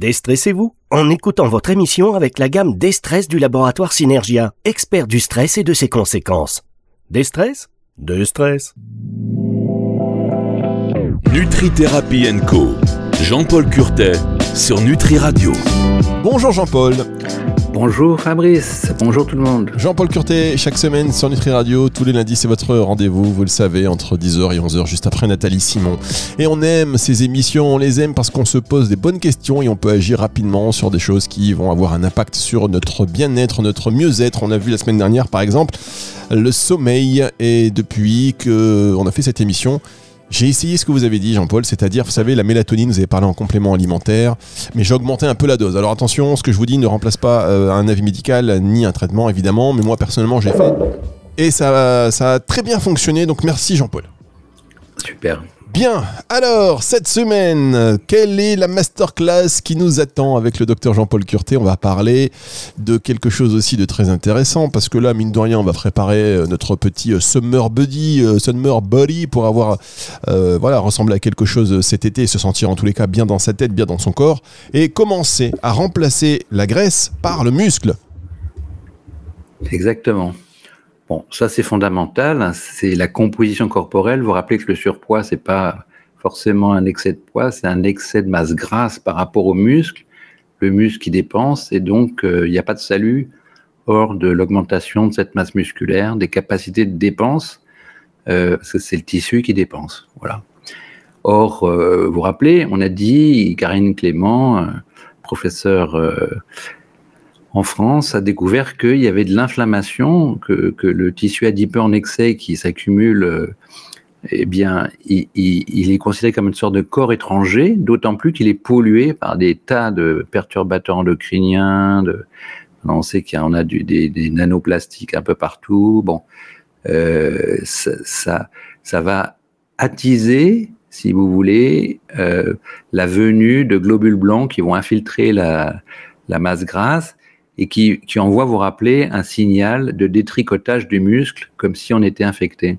Déstressez-vous en écoutant votre émission avec la gamme Destress du laboratoire Synergia, expert du stress et de ses conséquences. Destress Destress. Nutri-Thérapie Co. Jean-Paul Curtet sur Nutri Radio. Bonjour Jean-Paul. Bonjour Fabrice, bonjour tout le monde. Jean-Paul Curtet, chaque semaine sur Nutri Radio, tous les lundis c'est votre rendez-vous, vous le savez, entre 10h et 11h, juste après Nathalie Simon. Et on aime ces émissions, on les aime parce qu'on se pose des bonnes questions et on peut agir rapidement sur des choses qui vont avoir un impact sur notre bien-être, notre mieux-être. On a vu la semaine dernière par exemple le sommeil et depuis qu'on a fait cette émission, j'ai essayé ce que vous avez dit, Jean-Paul, c'est-à-dire, vous savez, la mélatonine, vous avez parlé en complément alimentaire, mais j'ai augmenté un peu la dose. Alors attention, ce que je vous dis ne remplace pas euh, un avis médical ni un traitement, évidemment, mais moi, personnellement, j'ai fait. Et ça, ça a très bien fonctionné, donc merci, Jean-Paul. Super. Bien, alors cette semaine, quelle est la masterclass qui nous attend avec le docteur Jean-Paul Curté? On va parler de quelque chose aussi de très intéressant parce que là, mine de rien, on va préparer euh, notre petit euh, summer buddy, euh, summer body pour avoir, voilà, ressembler à quelque chose cet été et se sentir en tous les cas bien dans sa tête, bien dans son corps et commencer à remplacer la graisse par le muscle. Exactement. Bon, ça c'est fondamental, hein. c'est la composition corporelle. Vous rappelez que le surpoids, c'est pas forcément un excès de poids, c'est un excès de masse grasse par rapport au muscle. Le muscle qui dépense et donc euh, il n'y a pas de salut hors de l'augmentation de cette masse musculaire, des capacités de dépense, euh, parce que c'est le tissu qui dépense. Voilà. Or, euh, vous vous rappelez, on a dit, Karine Clément, professeur en France a découvert qu'il y avait de l'inflammation, que, le tissu adipeux en excès qui s'accumule, euh, eh bien, il, est considéré comme une sorte de corps étranger, d'autant plus qu'il est pollué par des tas de perturbateurs endocriniens. De, on sait qu'il y en a des, nanoplastiques un peu partout. Bon, euh, ça, ça, va attiser, si vous voulez, euh, la venue de globules blancs qui vont infiltrer la, la masse grasse et qui, envoie vous rappeler un signal de détricotage du muscle comme si on était infecté.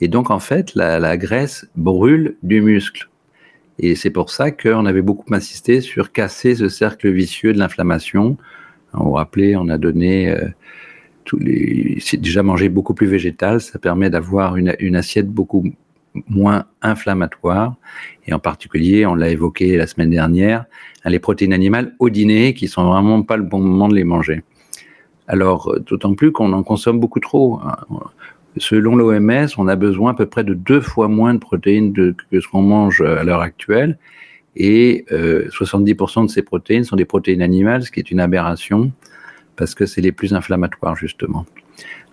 Et donc, en fait, la, graisse brûle du muscle. Et c'est pour ça qu'on avait beaucoup insisté sur casser ce cercle vicieux de l'inflammation. Vous vous rappelez, on a donné euh, tous les. déjà manger beaucoup plus végétal, ça permet d'avoir une, une, assiette beaucoup moins inflammatoire. Et en particulier, on l'a évoqué la semaine dernière, les protéines animales au dîner, qui sont vraiment pas le bon moment de les manger. Alors, euh, d'autant plus qu'on en consomme beaucoup trop. Hein. Selon l'OMS, on a besoin à peu près de deux fois moins de protéines que ce qu'on mange à l'heure actuelle. Et 70% euh, de ces protéines sont des protéines animales, ce qui est une aberration, parce que c'est les plus inflammatoires, justement.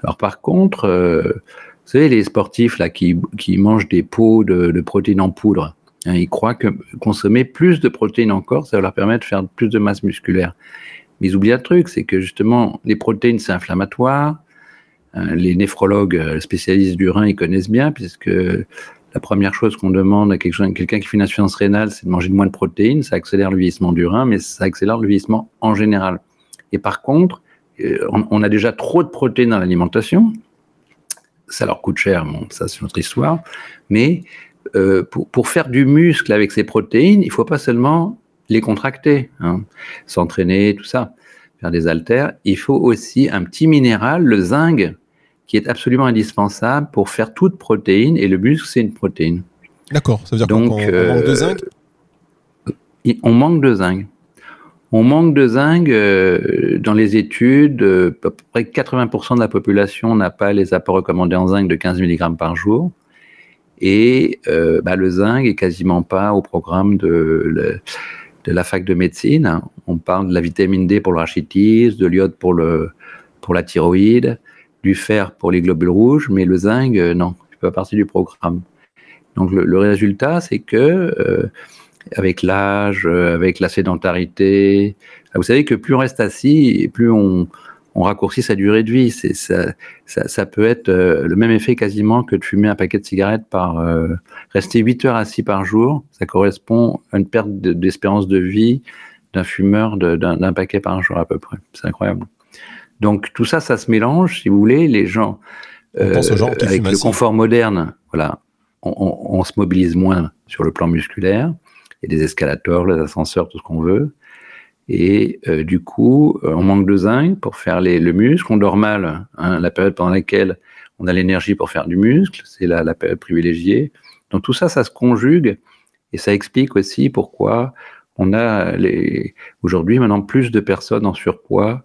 Alors par contre, euh, vous savez, les sportifs là, qui, mangent des pots de protéines en poudre, Hein, ils croient que consommer plus de protéines encore, ça va leur permettre de faire plus de masse musculaire. Mais ils oublient un truc, c'est que justement, les protéines, c'est inflammatoire. Hein, les néphrologues euh, spécialistes du rein, ils connaissent bien, puisque la première chose qu'on demande à quelqu'un qui fait une insuffisance rénale, c'est de manger moins de protéines. Ça accélère le vieillissement du rein, mais ça accélère le vieillissement en général. Et par contre, euh, on, a déjà trop de protéines dans l'alimentation. Ça leur coûte cher, bon, ça c'est notre histoire. Mais euh, pour, faire du muscle avec ces protéines, il ne faut pas seulement les contracter, hein, s'entraîner, tout ça, faire des haltères. Il faut aussi un petit minéral, le zinc, qui est absolument indispensable pour faire toute protéine. Et le muscle, c'est une protéine. D'accord, ça veut dire qu'on manque de euh, zinc? On manque de zinc. On manque de zinc euh, dans les études. à peu près 80% de la population n'a pas les apports recommandés en zinc de 15 mg par jour. Et euh, bah, le zinc est quasiment pas au programme de, la fac de médecine. On parle de la vitamine D pour le rachitis, de l'iode pour, la thyroïde, du fer pour les globules rouges, mais le zinc, euh, non, il fait pas partie du programme. Donc le, résultat, c'est que euh, avec l'âge, avec la sédentarité, vous savez que plus on reste assis, plus on, on raccourcit sa durée de vie. C'est, ça, ça, peut être euh, le même effet quasiment que de fumer un paquet de cigarettes par euh, rester 8 heures assis par jour. Ça correspond à une perte d'espérance de, vie d'un fumeur d'un, paquet par jour à peu près. C'est incroyable. Donc tout ça, ça se mélange, si vous voulez. Les gens, euh, avec le confort moderne, voilà, on, se mobilise moins sur le plan musculaire. Et des escalators, les ascenseurs, tout ce qu'on veut. Et euh, du coup, on manque de zinc pour faire le muscle. On dort mal, hein, la période pendant laquelle on a l'énergie pour faire du muscle, c'est la, la période privilégiée. Donc tout ça, ça se conjugue et ça explique aussi pourquoi on a aujourd'hui maintenant plus de personnes en surpoids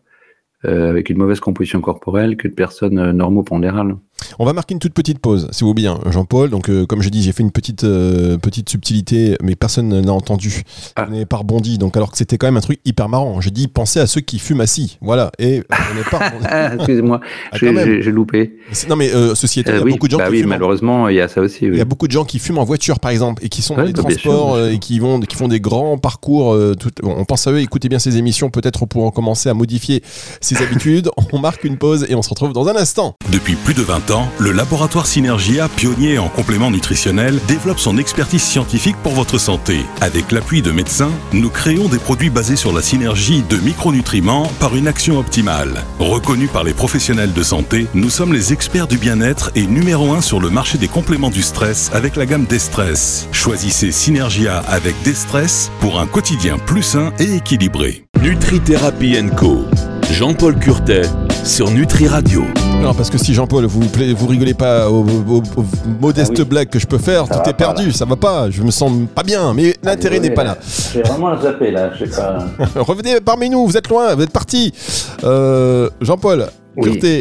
euh, avec une mauvaise composition corporelle que de personnes euh, normopondérales. On va marquer une toute petite pause, si vous voulez bien, Jean-Paul. Donc, euh, comme je dis, j'ai fait une petite, euh, petite subtilité, mais personne n'a entendu. Ah. On n'est pas rebondi. Donc, alors que c'était quand même un truc hyper marrant. J'ai dit, pensez à ceux qui fument assis. Voilà. Et on n'est pas ah, Excusez-moi, ah, j'ai loupé. Non, mais euh, société, il y a beaucoup de gens bah qui oui, fument. malheureusement, il y a ça aussi. Il y a beaucoup de gens qui fument en voiture, par exemple, et qui sont dans les transports et qui, vont, qui font des grands parcours. Tout... on pense à eux, écoutez bien ces émissions, peut-être pour commencer à modifier ses habitudes. On marque une pause et on se retrouve dans un instant. Depuis plus de 20 ans, le laboratoire Synergia, pionnier en compléments nutritionnels, développe son expertise scientifique pour votre santé. Avec l'appui de médecins, nous créons des produits basés sur la synergie de micronutriments par une action optimale. Reconnus par les professionnels de santé, nous sommes les experts du bien-être et numéro 1 sur le marché des compléments du stress avec la gamme Destress. Choisissez Synergia avec Destress pour un quotidien plus sain et équilibré. Nutrithérapie Co. Jean-Paul Curtet sur Nutri Radio. Non, parce que si Jean-Paul, vous vous rigolez pas aux, modestes ah blagues que je peux faire, tout est perdu, ça va pas, je me sens pas bien, mais ah, l'intérêt n'est pas là. J'ai vraiment zappé là, je sais pas. Revenez parmi nous, vous êtes loin, vous êtes parti. Euh, Jean-Paul,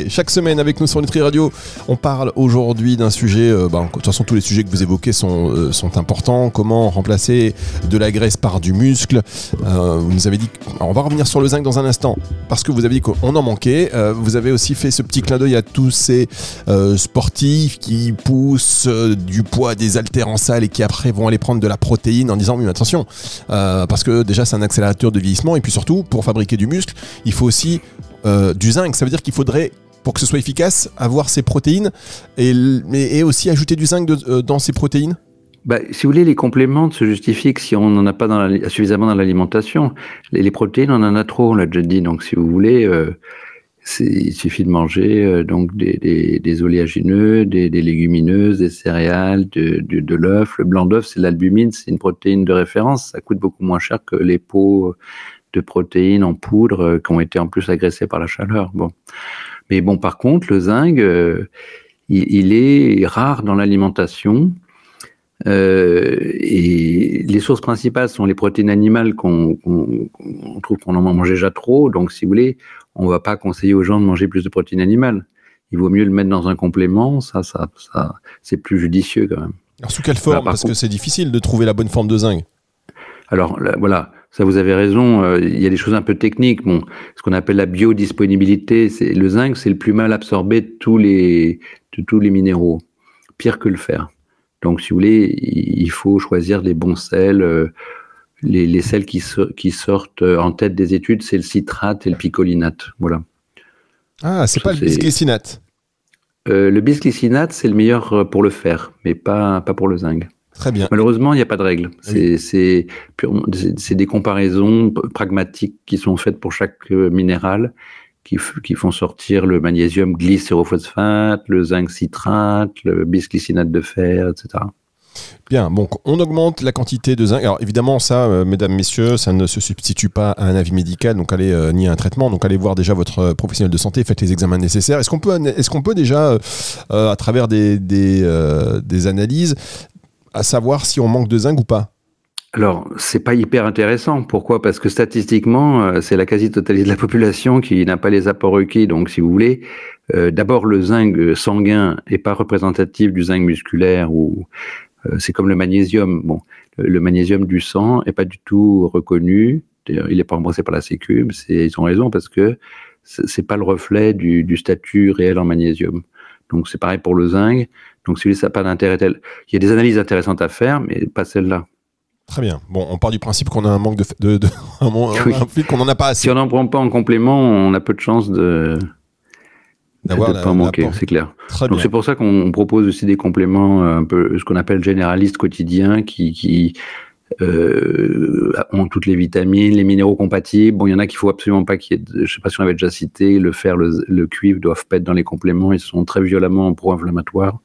chaque semaine avec nous sur Nutri Radio. On parle aujourd'hui d'un sujet, euh, bah, de toute façon tous les sujets que vous évoquez sont, euh, sont importants. Comment remplacer de la graisse par du muscle? Euh, Vous nous avez dit, on va revenir sur le zinc dans un instant, parce que vous avez dit qu'on en manquait. vous avez aussi fait ce petit clin d'œil à tous ces sportifs qui poussent du poids des haltères en salle et qui après vont aller prendre de la protéine en disant, oui mais attention, parce que déjà c'est un accélérateur de vieillissement et puis surtout pour fabriquer du muscle, il faut aussi euh, du zinc. Ça veut dire qu'il faudrait, pour que ce soit efficace, avoir ces protéines et, aussi ajouter du zinc euh, dans ces protéines bah, si vous voulez, les compléments se justifient si on n'en a pas suffisamment dans l'alimentation. Les, protéines, on en a trop, on l'a déjà dit. Donc, si vous voulez, euh, il suffit de manger donc des, des, oléagineux, des, légumineuses, des céréales, de, de, de l'œuf. Le blanc d'œuf, c'est l'albumine, c'est une protéine de référence. Ça coûte beaucoup moins cher que les peaux de protéines en poudre euh, qui ont été en plus agressées par la chaleur. Bon. Mais bon, par contre, le zinc, euh, il, est rare dans l'alimentation. Euh, et les sources principales sont les protéines animales qu'on trouve qu'on en mange déjà trop. Donc, si vous voulez, on ne va pas conseiller aux gens de manger plus de protéines animales. Il vaut mieux le mettre dans un complément. Ça, ça, ça c'est plus judicieux quand même. Alors, sous quelle forme? Parce que c'est difficile de trouver la bonne forme de zinc. Alors, voilà, ça, vous avez raison. Euh, il y a des choses un peu techniques. Bon, ce qu'on appelle la biodisponibilité, c'est le zinc, c'est le plus mal absorbé de tous les de tous les minéraux, pire que le fer. Donc, si vous voulez, il faut choisir les bons sels. Euh, les, les, sels qui, qui sortent en tête des études, c'est le citrate et le picolinate. Voilà. Ah, c'est pas le bisglycinate. Euh, le bisglycinate, c'est le meilleur pour le fer, mais pas, pas pour le zinc. Très bien. Malheureusement, il n'y a pas de règle. C'est des comparaisons pragmatiques qui sont faites pour chaque euh, minéral qui, qui font sortir le magnésium glycérophosphate, le zinc citrate, le bisglycinate de fer, etc. Bien, donc on augmente la quantité de zinc. Alors évidemment, ça, euh, mesdames, messieurs, ça ne se substitue pas à un avis médical, donc allez euh, ni à un traitement. Donc allez voir déjà votre professionnel de santé, faites les examens nécessaires. Est-ce qu'on peut, est-ce qu'on peut déjà, à travers des, des, des analyses, à savoir si on manque de zinc ou pas alors, c'est pas hyper intéressant. Pourquoi? Parce que statistiquement, euh, c'est la quasi-totalité de la population qui n'a pas les apports requis. Donc, si vous voulez, euh, d'abord, le zinc sanguin est pas représentatif du zinc musculaire ou euh, c'est comme le magnésium. Bon, le, magnésium du sang est pas du tout reconnu. Il n'est pas remboursé par la Sécu. Ils ont raison parce que c'est pas le reflet du statut réel en magnésium. Donc, c'est pareil pour le zinc. Donc, celui ça n'a pas d'intérêt tel. Il y a des analyses intéressantes à faire, mais pas celle-là. Très bien. Bon, on part du principe qu'on a un manque de, de, qu'on n'en a pas assez. Si on n'en prend pas en complément, on a peu de chances de d'avoir pas manquer, c'est clair. Donc c'est pour ça qu'on propose aussi des compléments euh, un peu ce qu'on appelle généralistes quotidiens qui, qui euh, ont toutes les vitamines, les minéraux compatibles. Bon, il y en a qu'il faut absolument pas qu'il y ait, de, je sais pas si on avait déjà cité, le fer, le, le cuivre doivent pas être dans les compléments, ils sont très violemment pro-inflammatoires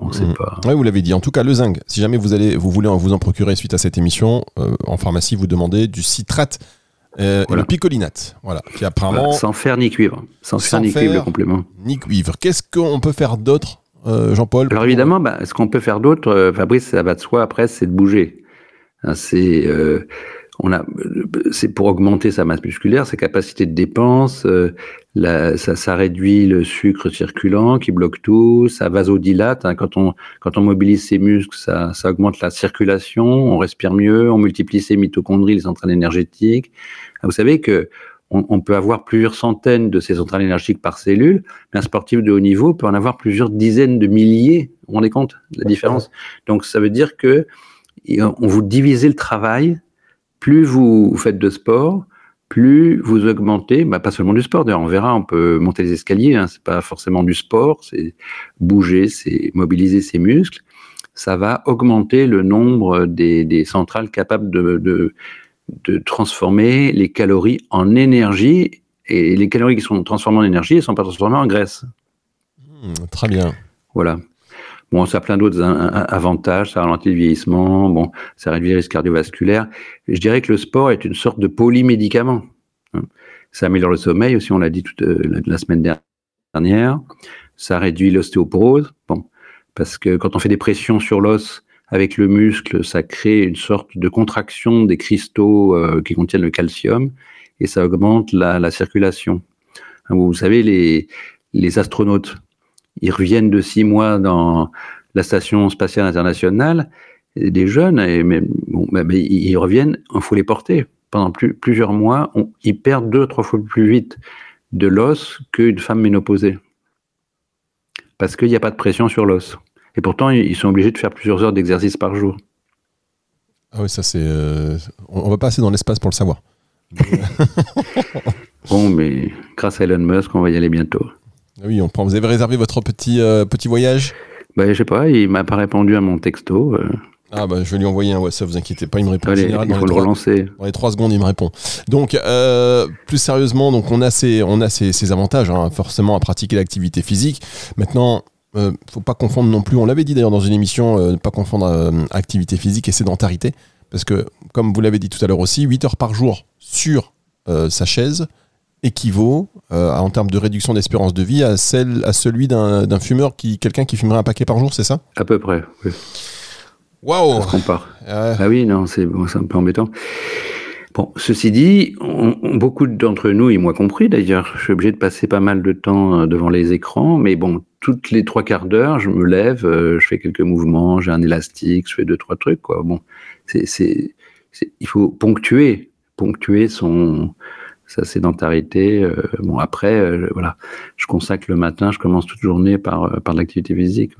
On sait Mhm. pas. Oui, vous l'avez dit. En tout cas, le zinc, si jamais vous, allez, vous voulez en vous en procurer suite à cette émission, euh, en pharmacie, vous demandez du citrate euh, et le picolinate. Voilà, qui apparemment Voilà, sans fer ni cuivre. Sans, Sans fer ni cuivre, le complément. ni cuivre. Qu'est-ce qu'on peut faire d'autre, euh, Jean-Paul Alors évidemment, bah, ce qu'on peut faire d'autre, Fabrice, ça va de soi après, c'est de bouger. Hein, c'est on a, c'est pour augmenter sa masse musculaire, sa capacité de dépense. euh, ça, ça réduit le sucre circulant qui bloque tout, ça vasodilate. hein, quand on quand on mobilise ses muscles, ça, ça augmente la circulation, on respire mieux, on multiplie ses mitochondries, les centrales énergétiques. Ah, Vous savez que on, on peut avoir plusieurs centaines de ces centrales énergétiques par cellule, mais un sportif de haut niveau peut en avoir plusieurs dizaines de milliers. Vous vous rendez compte de la différence? Donc ça veut dire que on vous divisez le travail. Plus vous faites de sport, plus vous augmentez, bah, pas seulement du sport. D'ailleurs, on verra, on peut monter les escaliers. Hein, c'est pas forcément du sport, c'est bouger, c'est mobiliser ses muscles. Ça va augmenter le nombre des, des centrales capables de, de, de transformer les calories en énergie. Et les calories qui sont transformées en énergie, elles ne sont pas transformées en graisse. Hmm, Très bien. Voilà. Bon, ça a plein d'autres avantages, ça ralentit le vieillissement, bon, ça réduit les risques cardiovasculaires. Je dirais que le sport est une sorte de polymédicament. hein. Ça améliore le sommeil aussi, on l'a dit toute euh, la, semaine dernière. Ça réduit l'ostéoporose, bon, parce que quand on fait des pressions sur l'os avec le muscle, ça crée une sorte de contraction des cristaux euh, qui contiennent le calcium et ça augmente la, la circulation. Hein, Vous savez, les astronautes, ils reviennent de six mois dans la station spatiale internationale, et des jeunes, et bon, bah, bah, ils reviennent, il faut les porter. Pendant plus- plusieurs mois, on- ils perdent deux, trois fois plus vite de l'os qu'une femme ménopausée. Parce qu'il n'y a pas de pression sur l'os. Et pourtant, ils sont obligés de faire plusieurs heures d'exercice par jour. Ah oui, ça c'est. euh, On va passer dans l'espace pour le savoir. Bon, mais grâce à Elon Musk, on va y aller bientôt. Ah Oui, on prend. Vous avez réservé votre petit, euh, petit voyage? Bah, je sais pas, il m'a pas répondu à mon texto. euh, Ah bah je vais lui envoyer un WhatsApp, vous inquiétez pas, il me répond en allez, général il dans faut les le relancer. Dans les trois secondes, il me répond. Donc, euh, plus sérieusement, donc on a ces, on a ces, ces avantages, hein, forcément, à pratiquer l'activité physique. Maintenant, euh, faut pas confondre non plus. On l'avait dit d'ailleurs dans une émission, euh, ne pas confondre activité physique et sédentarité, parce que, comme vous l'avez dit tout à l'heure aussi, 8 heures par jour sur sa chaise équivaut, euh, en termes de réduction d'espérance de vie, à celle, à celui d'un fumeur qui, quelqu'un qui fumerait un paquet par jour, c'est ça? À peu près, oui, Waouh. Euh, Ah oui, non, c'est bon, un peu embêtant. Bon, ceci dit, on- on- beaucoup d'entre nous, et moi compris d'ailleurs, je suis obligé de passer pas mal de temps euh, devant les écrans, mais bon, toutes les trois quarts d'heure, je me lève, euh, je fais quelques mouvements, j'ai un élastique, je fais deux, trois trucs, quoi. Bon, c'est- il faut ponctuer, ponctuer son, sa sédentarité. euh, bon, après, euh, voilà, je consacre le matin, je commence toute journée par, euh, par l'activité physique.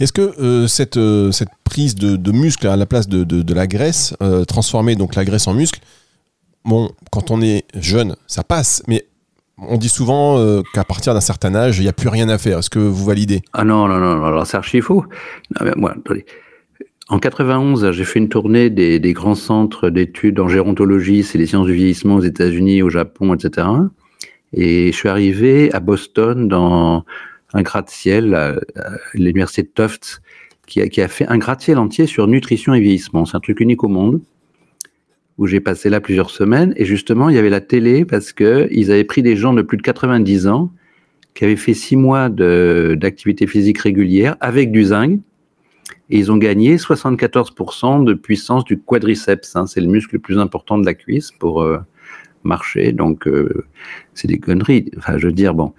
Est-ce que euh, cette, cette prise de, de muscle à la place de, de- de la graisse, transformer donc la graisse en muscle, bon, quand on est jeune, ça passe, mais on dit souvent euh, qu'à partir d'un certain âge, il n'y a plus rien à faire. Est-ce que vous validez? Ah non, non, non, non, alors c'est archi faux. Non, mais moi, attendez. En 91, j'ai fait une tournée des, grands centres d'études en gérontologie, c'est les sciences du vieillissement aux États-Unis, au Japon, etc. Et je suis arrivé à Boston dans un gratte-ciel, l'université de Tufts, qui a, qui a fait un gratte-ciel entier sur nutrition et vieillissement. C'est un truc unique au monde où j'ai passé là plusieurs semaines. Et justement, il y avait la télé parce que ils avaient pris des gens de plus de 90 ans qui avaient fait six mois d'activité physique régulière avec du zinc. Et ils ont gagné 74% de puissance du quadriceps. hein. C'est le muscle le plus important de la cuisse pour euh, marcher. Donc, euh, c'est des conneries. Enfin, je veux dire, bon,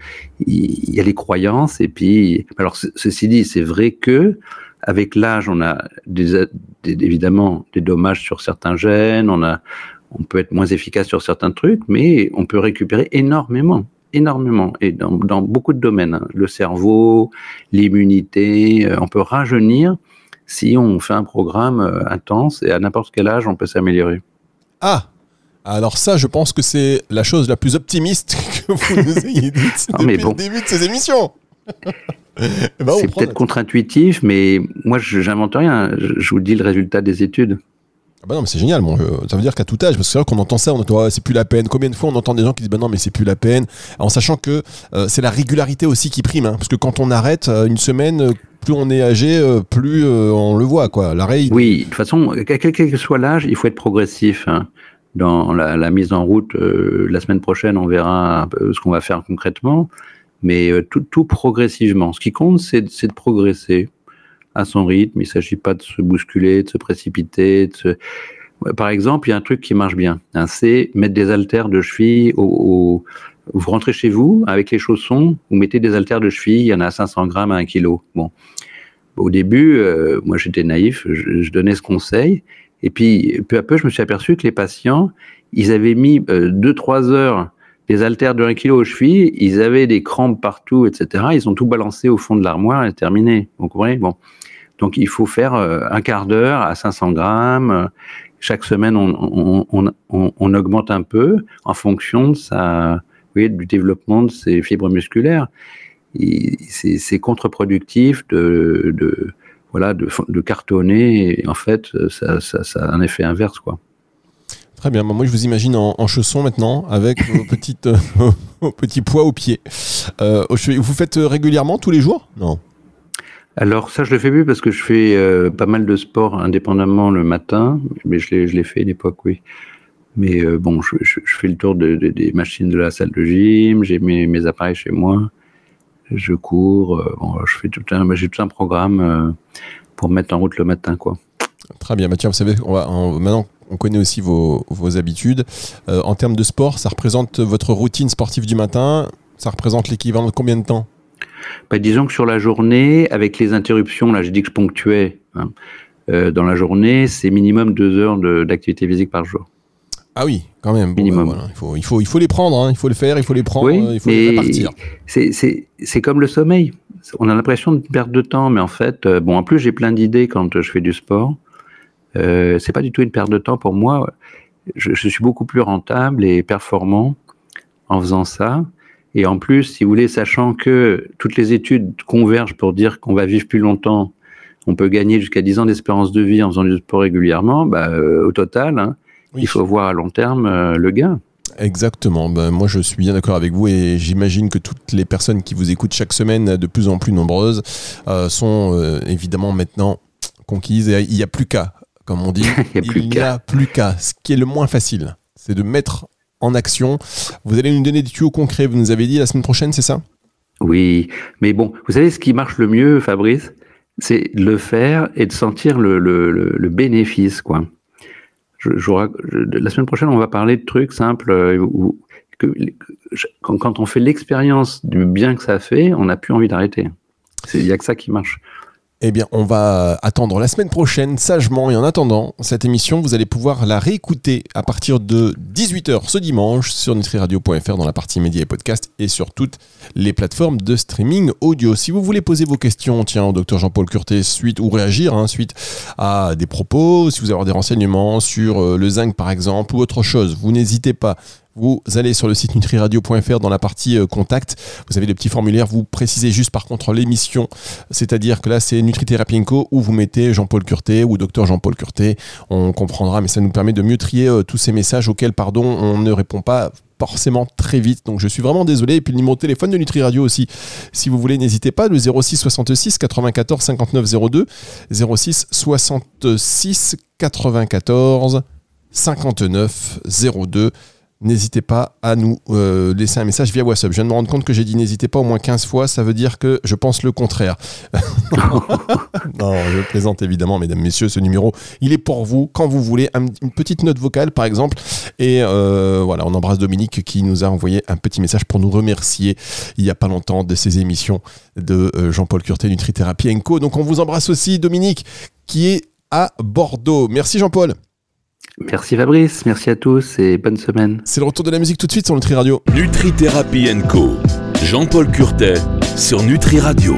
il y, a les croyances. Et puis, alors, ce- ceci dit, c'est vrai que avec l'âge, on a évidemment des dommages sur certains gènes. On a, on peut être moins efficace sur certains trucs, mais on peut récupérer énormément énormément et dans, dans beaucoup de domaines. hein. Le cerveau, l'immunité, euh, on peut rajeunir si on fait un programme euh, intense et à n'importe quel âge, on peut s'améliorer. Ah alors ça, je pense que c'est la chose la plus optimiste que vous nous ayez dite Non, depuis bon. le début de ces émissions. Eh ben, C'est peut-être contre-intuitif, mais moi, je j'invente rien. Je, vous dis le résultat des études. Ah bah non, mais c'est génial. Bon, euh, ça veut dire qu'à tout âge, parce que c'est vrai qu'on entend ça, on entend Ouais, c'est plus la peine. Combien de fois on entend des gens qui disent bah non, mais c'est plus la peine, en sachant que euh, c'est la régularité aussi qui prime. hein. parce que quand on arrête euh, une semaine, plus on est âgé, plus on le voit, quoi. L'arrêt. Oui, de toute façon, quel que soit l'âge, il faut être progressif. Hein. Dans la, mise en route, la semaine prochaine, on verra ce qu'on va faire concrètement, mais tout, progressivement. Ce qui compte, c'est de progresser à son rythme. Il ne s'agit pas de se bousculer, de se précipiter. Par exemple, il y a un truc qui marche bien, hein, c'est mettre des haltères de cheville au, Vous rentrez chez vous avec les chaussons, vous mettez des haltères de cheville, il y en a à 500 grammes à 1 kg. Bon. Au début, euh, moi j'étais naïf, je, donnais ce conseil, et puis peu à peu, je me suis aperçu que les patients, ils avaient mis 2-3 euh, heures des haltères de 1 kg aux chevilles, ils avaient des crampes partout, etc. Ils ont tout balancé au fond de l'armoire et terminé. Vous comprenez? Bon. Donc il faut faire euh, un quart d'heure à 500 grammes. Chaque semaine, on, on, augmente un peu en fonction de sa, du développement de ses fibres musculaires. C'est contre-productif de, de, voilà, de, de, cartonner. Et en fait, ça, ça, ça, a un effet inverse, quoi. Très bien. Moi, je vous imagine en, chaussons maintenant, avec vos, petites, vos petits poids aux pieds. Euh, vous faites régulièrement tous les jours? Non. Alors ça, je le fais plus parce que je fais euh, pas mal de sport indépendamment le matin, mais je l'ai, je l'ai fait à l'époque, oui. Mais euh, bon, je, je, fais le tour de, des machines de la salle de gym, j'ai mes, mes appareils chez moi, je cours, euh, bon, je fais tout un, j'ai tout un programme pour mettre en route le matin, quoi. Très bien, Mathieu. Vous savez, on va, maintenant on connaît aussi vos, vos habitudes. en termes de sport, ça représente votre routine sportive du matin. Ça représente l'équivalent de combien de temps? Bah, disons que sur la journée, avec les interruptions, là j'ai dit que je ponctuais, hein, euh, dans la journée, c'est minimum deux heures d'activité physique par jour. Ah oui, quand même. minimum. Bah, il, faut, il, faut, il faut les prendre, hein. il faut le faire, il faut les prendre, il faut les répartir. C'est comme le sommeil. On a l'impression de perdre de temps, mais en fait, euh, bon, en plus j'ai plein d'idées quand je fais du sport. Euh, c'est pas du tout une perte de temps pour moi. Je, je, suis beaucoup plus rentable et performant en faisant ça. Et en plus, si vous voulez, sachant que toutes les études convergent pour dire qu'on va vivre plus longtemps, on peut gagner jusqu'à 10 ans d'espérance de vie en faisant du sport régulièrement, bah, euh, au total, hein, il faut voir à long terme euh, le gain. Exactement. Ben, moi, je suis bien d'accord avec vous et j'imagine que toutes les personnes qui vous écoutent chaque semaine, de plus en plus nombreuses, euh, sont évidemment maintenant conquises. Et il n'y a plus qu'à, comme on dit. il n'y a plus qu'à. Ce qui est le moins facile, c'est de mettre en action. Vous allez nous donner des tuyaux concrets, vous nous avez dit la semaine prochaine, c'est ça? Oui, mais bon, vous savez ce qui marche le mieux, Fabrice? C'est de le faire et de sentir le, bénéfice, quoi. La semaine prochaine, on va parler de trucs simples euh, quand, quand, on fait l'expérience du bien que ça fait, on n'a plus envie d'arrêter. Il n'y a que ça qui marche. Eh bien, on va attendre la semaine prochaine sagement. Et en attendant, cette émission, vous allez pouvoir la réécouter à partir de 18h ce dimanche sur nutriradio.fr dans la partie médias et podcast et sur toutes les plateformes de streaming audio. Si vous voulez poser vos questions, tiens, au docteur Jean-Paul Curté, suite ou réagir hein, suite à des propos, si vous avez des renseignements sur euh, le zinc par exemple ou autre chose, vous n'hésitez pas vous allez sur le site nutriradio.fr dans la partie euh, contact. Vous avez le petit formulaire. Vous précisez juste par contre l'émission. C'est-à-dire que là, c'est Nutrithérapie Co. où vous mettez Jean-Paul Curté ou docteur Jean-Paul Curté. On comprendra, mais ça nous permet de mieux trier euh, tous ces messages auxquels, pardon, on ne répond pas forcément très vite. Donc je suis vraiment désolé. Et puis le numéro de téléphone de Nutri Radio aussi. Si vous voulez, n'hésitez pas. Le 06 66 94 59 02. 06 66 94 59 02 n'hésitez pas à nous euh, laisser un message via WhatsApp. Je viens de me rendre compte que j'ai dit n'hésitez pas au moins 15 fois, ça veut dire que je pense le contraire. non, je plaisante évidemment, mesdames, messieurs, ce numéro, il est pour vous quand vous voulez. une petite note vocale, par exemple. Et euh, voilà, on embrasse Dominique qui nous a envoyé un petit message pour nous remercier il n'y a pas longtemps de ces émissions de euh, Jean-Paul Curté, Nutrithérapie Co. Donc on vous embrasse aussi, Dominique, qui est à Bordeaux. Merci Jean-Paul. Merci Fabrice, merci à tous et bonne semaine. C'est le retour de la musique tout de suite sur Nutri Radio. Nutri Thérapie Co. Jean-Paul Curtet sur Nutri Radio.